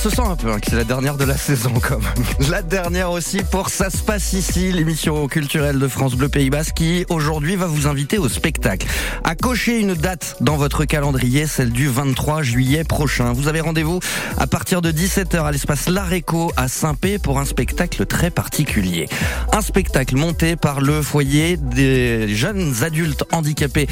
se sent un peu hein, que c'est la dernière de la saison quand même. La dernière aussi pour Ça se passe ici, l'émission culturelle de France Bleu Pays Basque qui aujourd'hui va vous inviter au spectacle. À cocher une date dans votre calendrier, celle du 23 juillet prochain. Vous avez rendez-vous à partir de 17h à l'espace L'Aréco à Saint-Pé pour un spectacle très particulier. Un spectacle monté par le foyer des jeunes adultes handicapés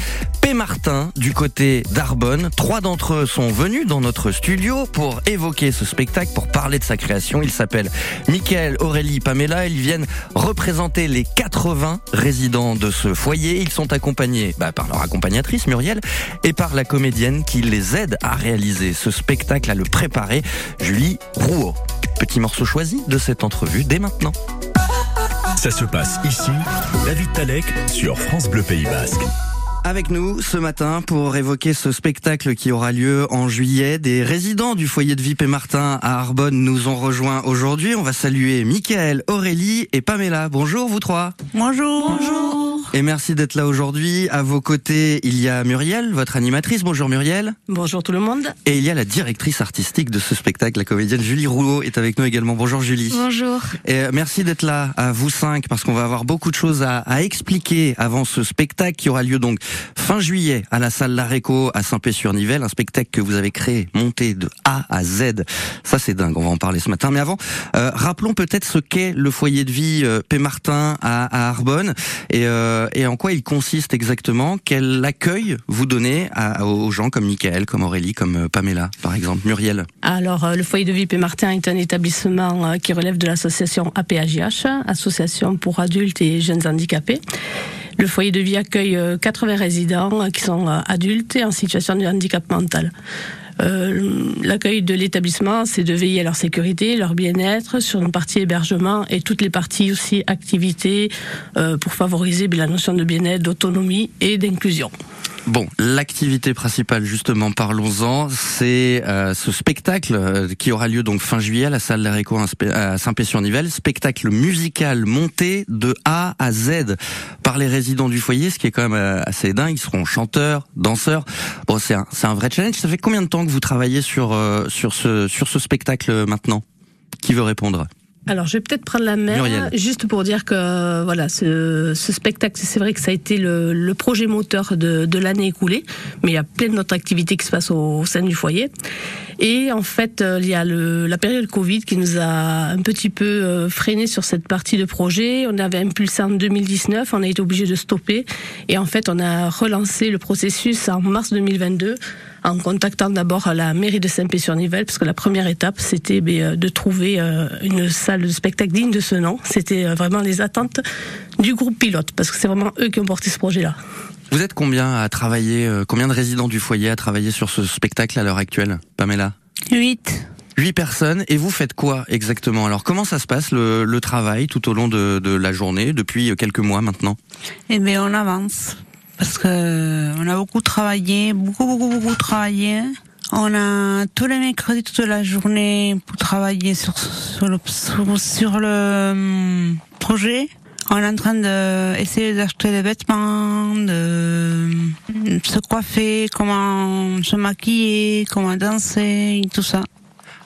Martin du côté d'Arbonne. Trois d'entre eux sont venus dans notre studio pour évoquer ce spectacle, pour parler de sa création. Ils s'appellent Michael, Aurélie, Pamela. Ils viennent représenter les 80 résidents de ce foyer. Ils sont accompagnés bah, par leur accompagnatrice Muriel et par la comédienne qui les aide à réaliser ce spectacle, à le préparer, Julie Rouault. Petit morceau choisi de cette entrevue dès maintenant. Ça se passe ici, David Talek sur France Bleu Pays Basque. Avec nous ce matin pour évoquer ce spectacle qui aura lieu en juillet. Des résidents du foyer de vie Martin à Arbonne nous ont rejoints aujourd'hui. On va saluer Michael, Aurélie et Pamela. Bonjour vous trois. Bonjour. Bonjour. Et merci d'être là aujourd'hui. À vos côtés, il y a Muriel, votre animatrice. Bonjour Muriel. Bonjour tout le monde. Et il y a la directrice artistique de ce spectacle, la comédienne Julie Rouleau est avec nous également. Bonjour Julie. Bonjour. Et euh, merci d'être là à vous cinq parce qu'on va avoir beaucoup de choses à, à, expliquer avant ce spectacle qui aura lieu donc fin juillet à la salle L'Aréco à Saint-Pé-sur-Nivelle. Un spectacle que vous avez créé, monté de A à Z. Ça c'est dingue, on va en parler ce matin. Mais avant, euh, rappelons peut-être ce qu'est le foyer de vie euh, Pémartin à, à Arbonne. Et euh, euh, et en quoi il consiste exactement? Quel accueil vous donnez aux gens comme Michael, comme Aurélie, comme euh, Pamela, par exemple Muriel? Alors, euh, le foyer de vie Martin est un établissement qui relève de l'association APAJH, Association pour adultes et jeunes handicapés. Le foyer de vie accueille 80 résidents qui sont adultes et en situation de handicap mental. Euh, l'accueil de l'établissement, c'est de veiller à leur sécurité, leur bien-être, sur une partie hébergement et toutes les parties aussi activités euh, pour favoriser la notion de bien-être, d'autonomie et d'inclusion. Bon, l'activité principale, justement, parlons-en, c'est euh, ce spectacle euh, qui aura lieu donc fin juillet à la salle d'Aréco à Saint-Pé-sur-Nivelle, spectacle musical monté de A à Z par les résidents du foyer, ce qui est quand même euh, assez dingue. Ils seront chanteurs, danseurs. Bon, c'est un, c'est un vrai challenge. Ça fait combien de temps que vous travaillez sur sur ce sur ce spectacle maintenant? Qui veut répondre? Alors, je vais peut-être prendre la main, juste pour dire que voilà, ce, ce spectacle, c'est vrai que ça a été le, le projet moteur de, de l'année écoulée, mais il y a plein d'autres activités qui se passent au, sein du foyer. Et en fait, euh, il y a le, la période Covid qui nous a un petit peu euh, freiné sur cette partie de projet. On avait impulsé en 2019, on a été obligé de stopper, et en fait, on a relancé le processus en mars 2022 en contactant d'abord la mairie de Saint-Pé-sur-Nivelle, parce que la première étape, c'était ben, euh, de trouver euh, une salle de spectacle digne de ce nom. C'était euh, vraiment les attentes du groupe pilote, parce que c'est vraiment eux qui ont porté ce projet-là. Vous êtes combien à travailler, combien de résidents du foyer à travailler sur ce spectacle à l'heure actuelle, Pamela? Huit. Huit personnes. Et vous faites quoi exactement? Alors comment ça se passe le, le travail tout au long de, de, la journée depuis quelques mois maintenant? Eh bien on avance parce que on a beaucoup travaillé, beaucoup, beaucoup, beaucoup travaillé. On a tous les mercredis toute la journée pour travailler sur, sur le, sur, le hum, projet. On est en train d'essayer d'acheter des vêtements, de se coiffer, comment se maquiller, comment danser, tout ça.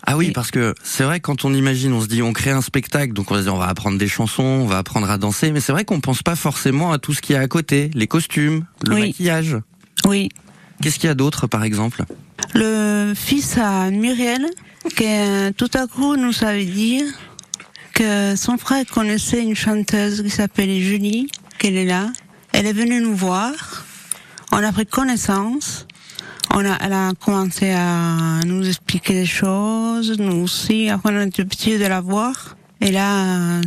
Ah oui, parce que c'est vrai quand on imagine, on se dit on crée un spectacle, donc on va dire on va apprendre des chansons, on va apprendre à danser, mais c'est vrai qu'on pense pas forcément à tout ce qu'il y a à côté, les costumes, le maquillage. Oui. Qu'est-ce qu'il y a d'autre par exemple? Le fils à Muriel, qui tout à coup nous savait dire que son frère connaissait une chanteuse qui s'appelait Julie, qu'elle est là. Elle est venue nous voir, on a pris connaissance on a, elle a commencé à nous expliquer des choses, nous aussi. Après, on a été petit de la voir. Et là,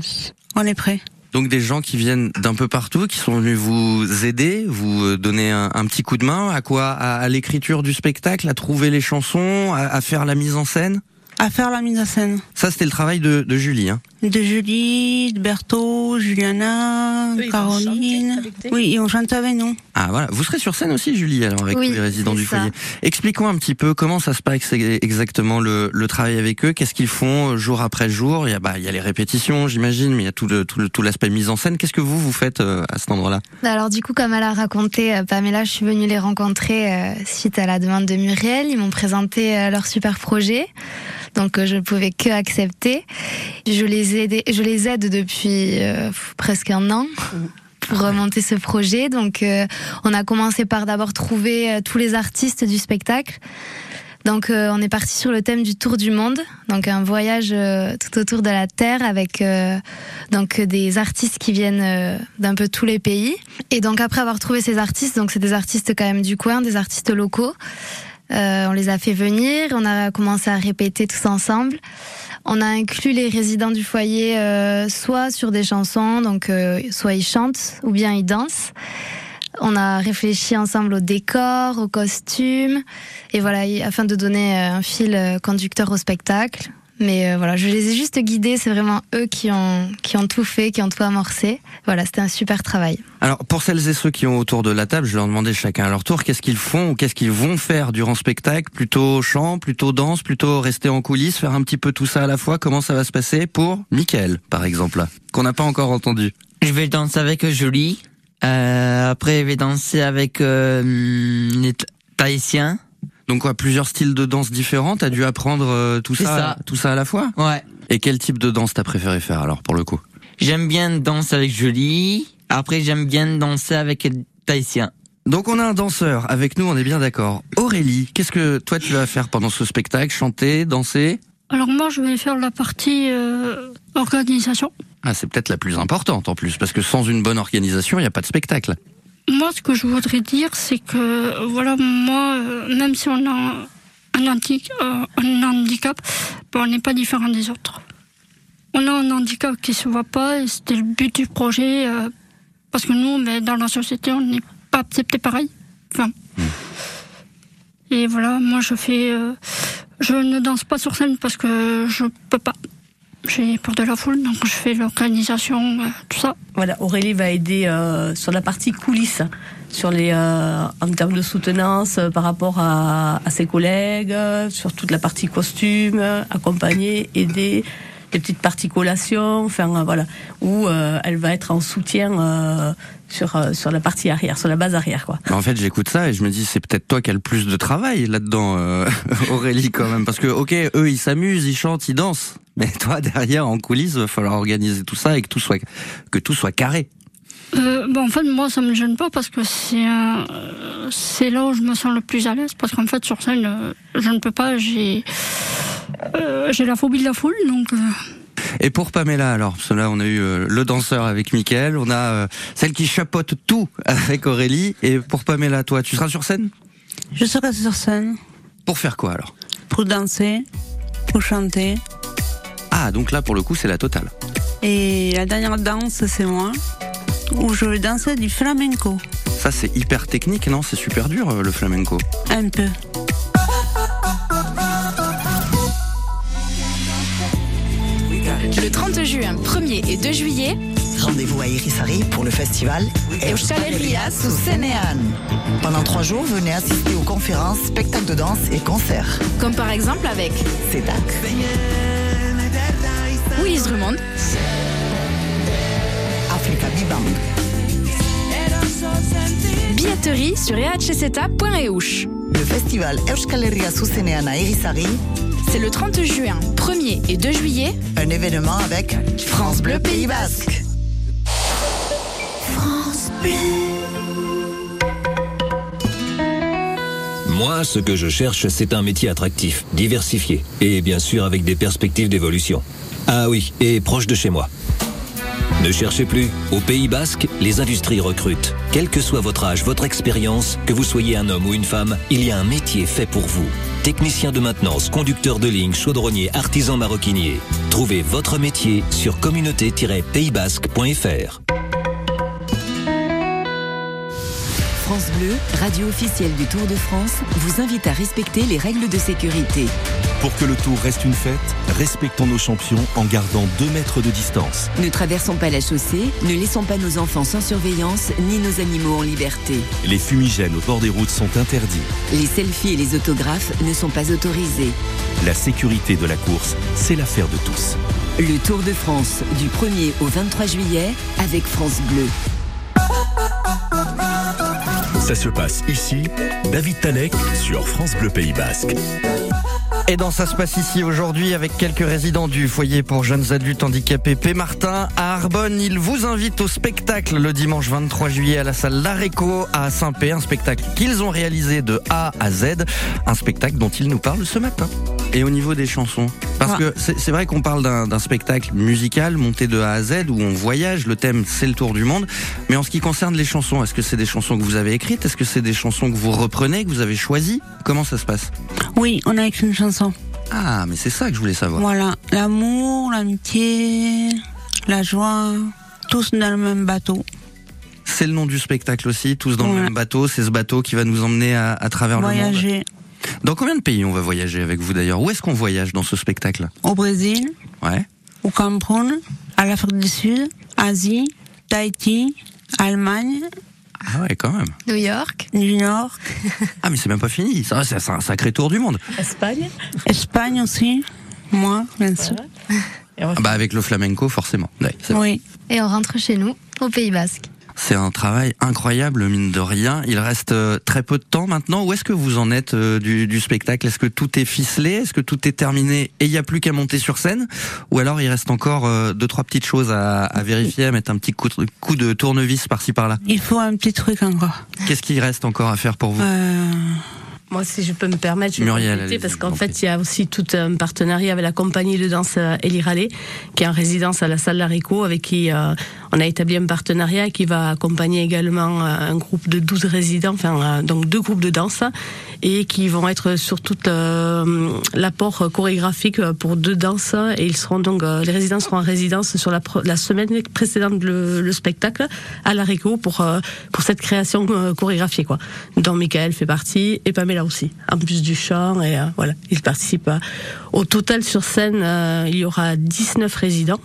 on est prêt. Donc des gens qui viennent d'un peu partout, qui sont venus vous aider, vous donner un, petit coup de main à quoi? À, l'écriture du spectacle, à trouver les chansons, à, faire la mise en scène? À faire la mise en scène. Ça, c'était le travail de, Julie. Hein. de Julie, de Berthaud, Juliana, Caroline. Oui, ils ont chanté avec nous. Ah voilà, vous serez sur scène aussi Julie alors avec les résidents du foyer. Expliquons un petit peu comment ça se passe exactement le, le travail avec eux, qu'est-ce qu'ils font euh, jour après jour? Il y a bah il y a les répétitions j'imagine, mais il y a tout le, tout, tout l'aspect mise en scène. Qu'est-ce que vous vous faites euh, à cet endroit-là? Alors du coup comme elle a raconté euh, Pamela, je suis venue les rencontrer suite à la demande de Muriel. Ils m'ont présenté leur super projet donc je ne pouvais que accepter. Je les aide, je les aide depuis presque un an. Pour remonter ce projet. Donc, on a commencé par d'abord trouver tous les artistes du spectacle. Donc euh, on est parti sur le thème du tour du monde, donc un voyage euh, tout autour de la terre avec euh, donc des artistes qui viennent d'un peu tous les pays. Et donc après avoir trouvé ces artistes, donc c'est des artistes quand même du coin, des artistes locaux. on les a fait venir, on a commencé à répéter tous ensemble. On a inclus les résidents du foyer soit sur des chansons, donc soit ils chantent ou bien ils dansent. On a réfléchi ensemble au décor, aux costumes, et voilà, afin de donner euh, un fil euh, conducteur au spectacle. Mais euh, voilà, je les ai juste guidés. C'est vraiment eux qui ont qui ont tout fait, qui ont tout amorcé. Voilà, c'était un super travail. Alors pour celles et ceux qui ont autour de la table, je vais leur demander chacun à leur tour qu'est-ce qu'ils font ou qu'est-ce qu'ils vont faire durant le spectacle? Plutôt chant, plutôt danse, plutôt rester en coulisses, faire un petit peu tout ça à la fois? Comment ça va se passer pour Michael, par exemple, qu'on n'a pas encore entendu? Je vais danser avec Julie. Euh, après, je vais danser avec euh, les Tahitiens. Donc quoi, plusieurs styles de danse différents. T'as dû apprendre euh, tout ça, tout ça à la fois. Ouais. Et quel type de danse t'as préféré faire alors pour le coup? J'aime bien danser avec Julie. Après, j'aime bien danser avec les Tahitiens. Donc on a un danseur avec nous, on est bien d'accord. Aurélie, qu'est-ce que toi tu vas faire pendant ce spectacle? Chanter, danser? Alors moi je vais faire la partie euh, organisation. Ah, c'est peut-être la plus importante en plus, parce que sans une bonne organisation, il n'y a pas de spectacle. Moi, ce que je voudrais dire, c'est que, voilà, moi, euh, même si on a un, handicap, euh, un handicap ben, on n'est pas différent des autres. On a un handicap qui ne se voit pas, et c'était le but du projet, euh, parce que nous, mais ben, dans la société, on n'est pas accepté pareil. Enfin. Hmm. Et voilà, moi, je fais. je ne danse pas sur scène parce que je peux pas j'ai pour de la foule, donc je fais l'organisation, euh, tout ça. Voilà, Aurélie va aider euh, sur la partie coulisses, sur les, euh, en termes de soutenance par rapport à, ses collègues, sur toute la partie costume, accompagner, aider des petites parties collations, enfin voilà, où elle va être en soutien sur sur la partie arrière, sur la base arrière quoi. En fait, j'écoute ça et je me dis c'est peut-être toi qui as le plus de travail là-dedans, Aurélie quand même, parce que ok, eux ils s'amusent, ils chantent, ils dansent, mais toi, derrière, en coulisses, il va falloir organiser tout ça et que tout soit, que tout soit carré. Euh, bon, en fait, moi, ça me gêne pas parce que c'est euh, c'est là où je me sens le plus à l'aise. Parce qu'en fait, sur scène, euh, je ne peux pas. J'ai euh, j'ai la phobie de la foule, donc. Et pour Pamela, alors, parce que là, on a eu le danseur avec Mickaël, on a celle qui chapeaute tout avec Aurélie. Et pour Pamela, toi, tu seras sur scène? Je serai sur scène. Pour faire quoi alors? Pour danser, pour chanter, ah, donc là, pour le coup, c'est la totale. Et la dernière danse, c'est moi, où je vais danser du flamenco. Ça, c'est hyper technique, non? C'est super dur, euh, le flamenco. Un peu. 1er et 2 juillet, Rendez-vous à Irisari pour le festival Euskaleria sous Sénéane. Pendant trois jours, venez assister aux conférences, spectacles de danse et concerts. Comme par exemple avec CEDAC. Willis Drummond. Africa Bibang. Billetterie sur ehceta.eush. Le festival Euskal Herria à Irisari. C'est le 30 juin, 1er et 2 juillet. Un événement avec France Bleu Pays Basque. France Bleu. Moi, ce que je cherche, c'est un métier attractif, diversifié et bien sûr avec des perspectives d'évolution. Ah oui, et proche de chez moi. Ne cherchez plus. Au Pays Basque, les industries recrutent. Quel que soit votre âge, votre expérience, que vous soyez un homme ou une femme, il y a un métier fait pour vous. Technicien de maintenance, conducteur de ligne, chaudronnier, artisan maroquinier. Trouvez votre métier sur communauté-paysbasque.fr. France Bleu, radio officielle du Tour de France, vous invite à respecter les règles de sécurité. Pour que le tour reste une fête, respectons nos champions en gardant 2 mètres de distance. Ne traversons pas la chaussée, ne laissons pas nos enfants sans surveillance, ni nos animaux en liberté. Les fumigènes au bord des routes sont interdits. Les selfies et les autographes ne sont pas autorisés. La sécurité de la course, c'est l'affaire de tous. Le Tour de France, du 1er au 23 juillet, avec France Bleu. Ça se passe ici, David Talek sur France Bleu Pays Basque. Et dans Ça se passe ici aujourd'hui avec quelques résidents du foyer pour jeunes adultes handicapés P. Martin à Arbonne. Il vous invite au spectacle le dimanche 23 juillet à la salle L'Aréco à Saint-Pé. Un spectacle qu'ils ont réalisé de A à Z. Un spectacle dont ils nous parlent ce matin. Et au niveau des chansons Parce que c'est vrai qu'on parle d'un spectacle musical monté de A à Z où on voyage. Le thème c'est le tour du monde. Mais en ce qui concerne les chansons, est-ce que c'est des chansons que vous avez écrites? Est-ce que c'est des chansons que vous reprenez, que vous avez choisies? Comment ça se passe? Oui, on a écrit une chanson. Ah, mais c'est ça que je voulais savoir. Voilà, l'amour, l'amitié, la joie, tous dans le même bateau. C'est le nom du spectacle aussi, tous dans le même bateau. C'est ce bateau qui va nous emmener à, travers le monde. Dans combien de pays on va voyager avec vous d'ailleurs? Où est-ce qu'on voyage dans ce spectacle? Au Brésil. Ouais. Au Cameroun, à l'Afrique du Sud, Asie, Tahiti, Allemagne, ah ouais, quand même. New York. New York. ah, mais c'est même pas fini. Ça, c'est un sacré tour du monde. Espagne. Espagne aussi. Moi, bien sûr. Ah bah avec le flamenco, forcément. oui. Et on rentre chez nous, au Pays Basque. C'est un travail incroyable, mine de rien. Il reste euh, très peu de temps maintenant. Où est-ce que vous en êtes euh, du, spectacle? Est-ce que tout est ficelé? Est-ce que tout est terminé et il n'y a plus qu'à monter sur scène? Ou alors il reste encore euh, deux, trois petites choses à, vérifier, à mettre un petit coup, coup de tournevis par-ci par-là? Il faut un petit truc encore. Qu'est-ce qu'il reste encore à faire pour vous? Moi, si je peux me permettre, je vais Muriel, parce qu'en fait, il y a aussi tout un partenariat avec la compagnie de danse Elirale, qui est en résidence à la salle Larico, avec qui on a établi un partenariat qui va accompagner également euh, un groupe de 12 résidents, enfin euh, donc deux groupes de danse, et qui vont être sur tout euh, l'apport chorégraphique pour deux danses. Et ils seront donc les résidents seront en résidence sur la, semaine précédente le, le spectacle à l'Arico pour pour cette création chorégraphiée quoi. Dont Michael fait partie et Pamela aussi, en plus du chant et voilà, ils participent. Au total sur scène, il y aura 19 résidents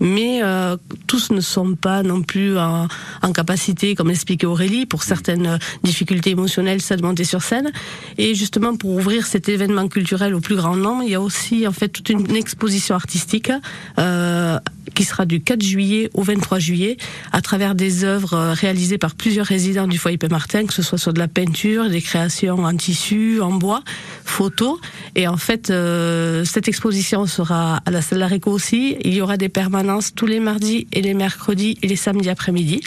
mais euh, tous ne sont pas non plus en, capacité, comme l'expliquait Aurélie, pour certaines difficultés émotionnelles, ça de monter sur scène. Et justement, pour ouvrir cet événement culturel au plus grand nombre, il y a aussi en fait toute une exposition artistique euh, qui sera du 4 juillet au 23 juillet, à travers des œuvres euh, réalisées par plusieurs résidents du foyer Martin, que ce soit sur de la peinture, des créations en tissu, en bois, photos. Et en fait, euh, cette exposition sera à la salle Laréco aussi. Il y aura des permanences tous les mardis et les mercredis et les samedis après-midi.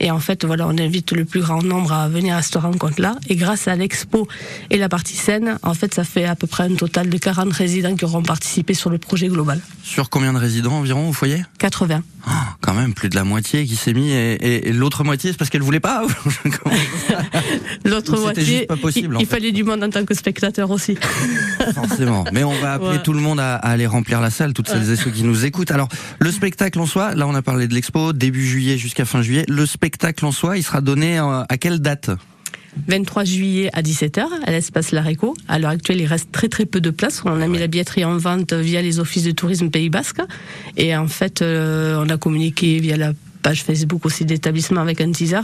Et en fait, voilà, on invite le plus grand nombre à venir à cette rencontre-là. Et grâce à l'expo et la partie scène, en fait, ça fait à peu près un total de 40 résidents qui auront participé sur le projet global. Sur combien de résidents environ au foyer? 80. Ah, quand même, plus de la moitié qui s'est mis. Et, l'autre moitié, c'est parce qu'elle voulait pas L'autre moitié, pas possible, il, fallait du monde en tant que spectateur aussi. Forcément. Mais on va appeler tout le monde à, aller remplir la salle, toutes celles et ceux qui nous écoutent. Alors, le spectacle en soi, là on a parlé de l'expo, début juillet jusqu'à fin juillet. Le spectacle en soi, il sera donné euh, à quelle date? 23 juillet à 17h à l'espace Laréco. À l'heure actuelle, il reste très très peu de place. On a mis la billetterie en vente via les offices de tourisme Pays Basque. Et en fait, euh, on a communiqué via la page Facebook aussi d'établissement avec un teaser.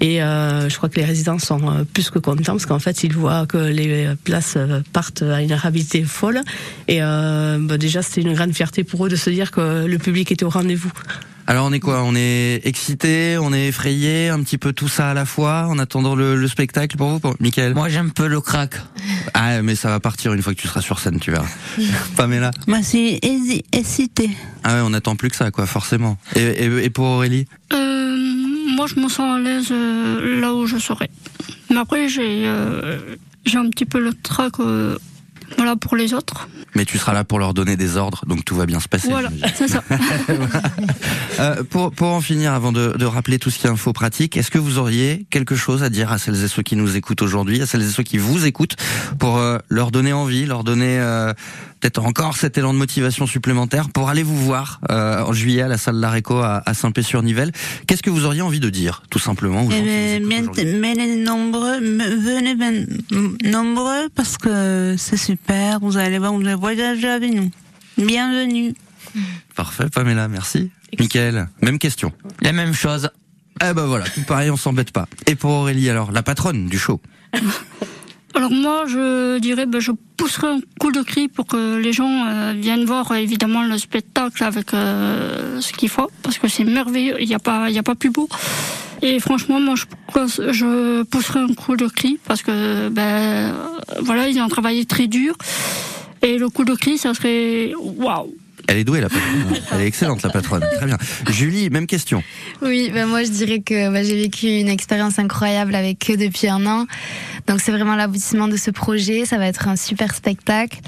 Et euh, je crois que les résidents sont euh, plus que contents parce qu'en fait, ils voient que les places partent à une rapidité folle. Et bah, déjà, c'était une grande fierté pour eux de se dire que le public était au rendez-vous. Alors on est quoi? On est excité, on est effrayé, un petit peu tout ça à la fois en attendant le, spectacle pour vous, pour... Michael Moi j'aime un peu le crack. Ah mais ça va partir une fois que tu seras sur scène, tu verras. Pamela? Moi c'est excité. Ah ouais, on attend plus que ça quoi, forcément. Et, pour Aurélie? Euh, Moi je me sens à l'aise euh, là où je serai. Mais après j'ai euh, j'ai un petit peu le trac voilà pour les autres. Mais tu seras là pour leur donner des ordres, donc tout va bien se passer. Voilà, c'est ça. euh, pour, pour en finir, avant de, de rappeler tout ce qui est info pratique, est-ce que vous auriez quelque chose à dire à celles et ceux qui nous écoutent aujourd'hui, à celles et ceux qui vous écoutent, pour euh, leur donner envie, leur donner euh, peut-être encore cet élan de motivation supplémentaire pour aller vous voir euh, en juillet à la salle Laréco à, à Saint-Pé-sur-Nivelle? Qu'est-ce que vous auriez envie de dire, tout simplement eh ben, Venez nombreux, venez nombreux parce que c'est super super. Vous allez voir, vous allez voyager avec nous. Bienvenue. Parfait, Pamela, merci. Michael, même question. La même chose. Eh ben voilà, tout pareil, on s'embête pas. Et pour Aurélie, alors, la patronne du show Alors moi, je dirais, ben, je pousserai un coup de cri pour que les gens euh, viennent voir euh, évidemment le spectacle avec euh, ce qu'il faut, parce que c'est merveilleux, il n'y a, pas, il y a pas plus beau. Et franchement, moi, je, je pousserai un coup de cri, parce que, ben, voilà, ils ont travaillé très dur. Et le coup de cri, ça serait waouh elle est douée, la patronne. Elle est excellente, la patronne. Très bien. Julie, même question. Oui, ben moi, je dirais que bah, j'ai vécu une expérience incroyable avec eux depuis un an. Donc, c'est vraiment l'aboutissement de ce projet. Ça va être un super spectacle.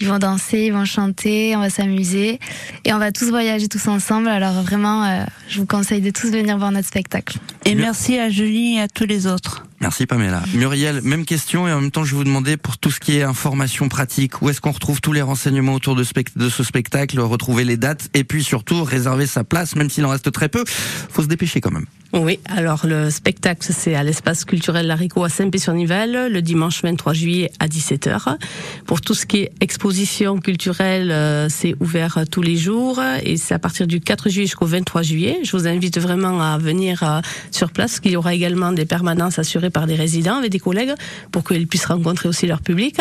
Ils vont danser, ils vont chanter, on va s'amuser et on va tous voyager tous ensemble. Alors vraiment, euh, je vous conseille de tous venir voir notre spectacle. Et merci à Julie et à tous les autres. Merci Pamela. Muriel, même question et en même temps je vais vous demander pour tout ce qui est information pratique, où est-ce qu'on retrouve tous les renseignements autour de, ce spectacle, retrouver les dates et puis surtout réserver sa place, même s'il en reste très peu. Faut se dépêcher quand même. Oui, alors le spectacle c'est à l'espace culturel Larico à Saint-Pé-sur-Nivelle le dimanche 23 juillet à 17h. Pour tout ce qui est exposition culturelle, euh, c'est ouvert tous les jours et c'est à partir du 4 juillet jusqu'au 23 juillet. Je vous invite vraiment à venir euh, sur place, qu'il y aura également des permanences assurées par des résidents avec des collègues pour qu'ils puissent rencontrer aussi leur public.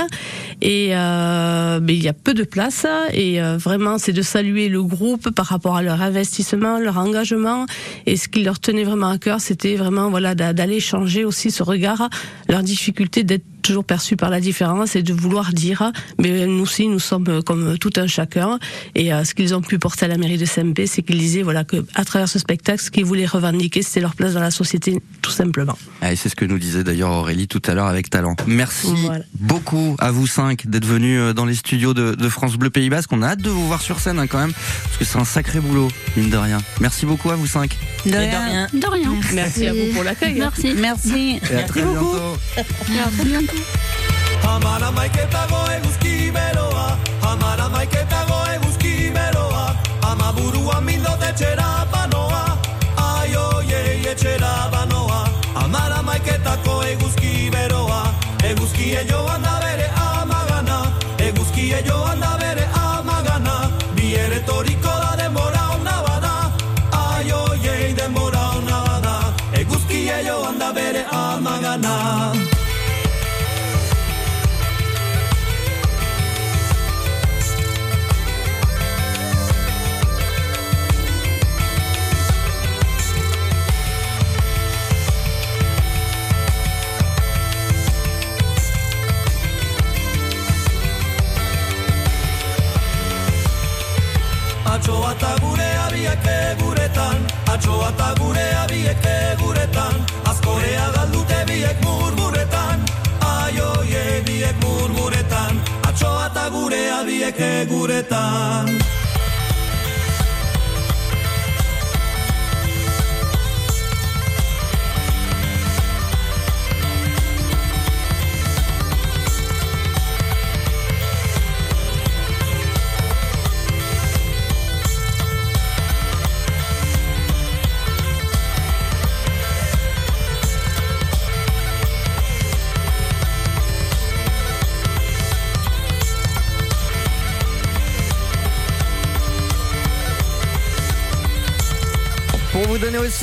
Et euh, mais il y a peu de place et euh, vraiment c'est de saluer le groupe par rapport à leur investissement, leur engagement et ce qui leur tenait vraiment à cœur, c'était vraiment voilà d'aller changer aussi ce regard, leur difficulté d'être toujours perçu par la différence et de vouloir dire, mais nous aussi, nous sommes comme tout un chacun. Et euh, ce qu'ils ont pu porter à la mairie de SMP, c'est qu'ils disaient voilà que à travers ce spectacle, ce qu'ils voulaient revendiquer, c'était leur place dans la société, tout simplement. Ah, et c'est ce que nous disait d'ailleurs Aurélie tout à l'heure avec talent. Merci beaucoup à vous cinq d'être venus euh, dans les studios de, France Bleu Pays Basque. On a hâte de vous voir sur scène hein, quand même, parce que c'est un sacré boulot, mine de rien. Merci beaucoup à vous cinq. De rien. De rien. Merci. à vous pour l'accueil. Merci. Merci. Et à très à très bientôt. Amara maiketa goe guzki beroa. Amara maiketa goe guzki beroa. Ama burua mindot etxera banoa. Ai oiei etxera banoa. Amara maiketa goe guzki beroa. Eguzki joan Atxoa eta gure abiek guretan Azkorea galdute biek murmuretan. Aioie biek murmuretan Atxoa eta gure abiek guretan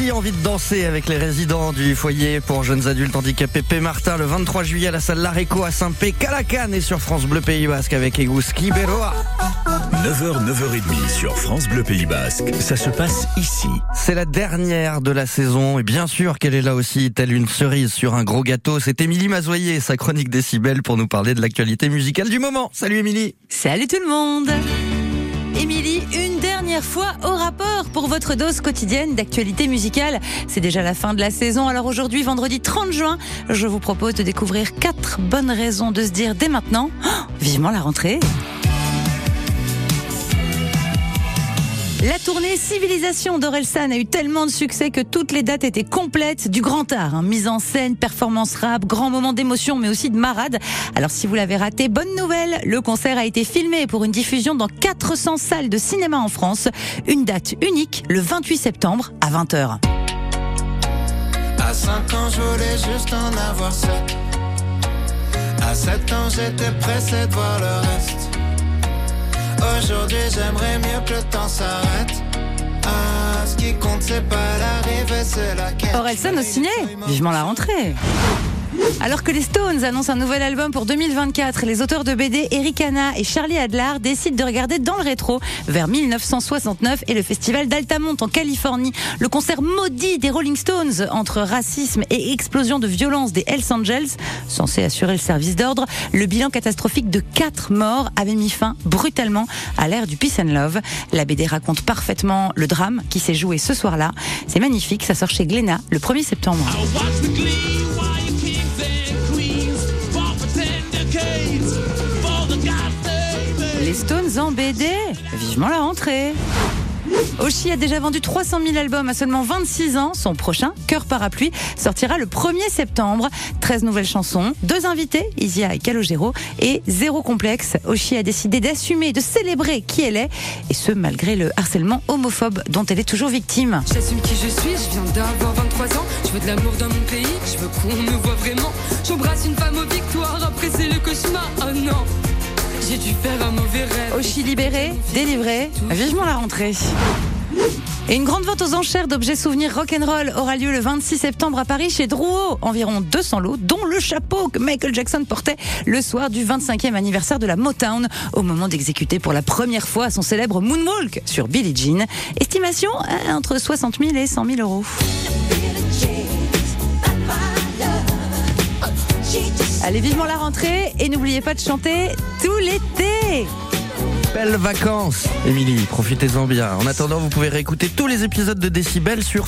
aussi envie de danser avec les résidents du foyer pour jeunes adultes handicapés P. Martin le 23 juillet à la salle Lareco à Saint-Pé, Calacan et sur France Bleu Pays Basque avec Egouski Beroa. 9h, 9h30 sur France Bleu Pays Basque. Ça se passe ici. C'est la dernière de la saison et bien sûr qu'elle est là aussi, telle une cerise sur un gros gâteau. C'est Émilie Mazoyer, sa chronique décibel pour nous parler de l'actualité musicale du moment. Salut Émilie. Salut tout le monde. Émilie, une fois au rapport pour votre dose quotidienne d'actualité musicale. C'est déjà la fin de la saison, alors aujourd'hui, vendredi 30 juin, je vous propose de découvrir quatre bonnes raisons de se dire dès maintenant, oh, vivement la rentrée. La tournée Civilisation d'Orelsan a eu tellement de succès que toutes les dates étaient complètes du grand art. Hein. Mise en scène, performance rap, grand moment d'émotion, mais aussi de marade. Alors si vous l'avez raté, bonne nouvelle, le concert a été filmé pour une diffusion dans 400 salles de cinéma en France. Une date unique, le 28 septembre à 20h. À 5 ans, je voulais juste en avoir 7. À À 7 ans, j'étais de voir le reste. Aujourd'hui, j'aimerais mieux que le temps s'arrête. Ah, ce qui compte, c'est pas l'arrivée, c'est la quête. Orelsan au ciné Vivement la rentrée alors que les Stones annoncent un nouvel album pour 2024, les auteurs de BD Eric Hanna et Charlie Adler décident de regarder dans le rétro vers 1969 et le festival d'Altamont en Californie. Le concert maudit des Rolling Stones entre racisme et explosion de violence des Hells Angels, censé assurer le service d'ordre, le bilan catastrophique de quatre morts avait mis fin brutalement à l'ère du peace and love. La BD raconte parfaitement le drame qui s'est joué ce soir-là. C'est magnifique, ça sort chez Glénat le 1er septembre. Stones en BD, vivement la rentrée. Oshi a déjà vendu 300 000 albums à seulement 26 ans. Son prochain, Cœur Parapluie, sortira le 1er septembre. 13 nouvelles chansons, deux invités, Isia et Calogero, et zéro complexe. Oshi a décidé d'assumer, de célébrer qui elle est, et ce malgré le harcèlement homophobe dont elle est toujours victime. J'assume qui je suis, je viens d'avoir 23 ans. Je veux de l'amour dans mon pays, je veux qu'on me voit vraiment. J'embrasse une femme aux victoires, après c'est le cauchemar. Oh non! J'ai dû faire un mauvais rêve. Oshi libéré, délivré, vivement la rentrée. Et une grande vente aux enchères d'objets souvenirs rock'n'roll aura lieu le 26 septembre à Paris chez Drouot. Environ 200 lots, dont le chapeau que Michael Jackson portait le soir du 25e anniversaire de la Motown, au moment d'exécuter pour la première fois son célèbre Moonwalk sur Billie Jean. Estimation euh, entre 60 000 et 100 000 euros. Allez vivement la rentrée et n'oubliez pas de chanter tout l'été. Belles vacances, Émilie, profitez-en bien. En attendant, vous pouvez réécouter tous les épisodes de Décibel sur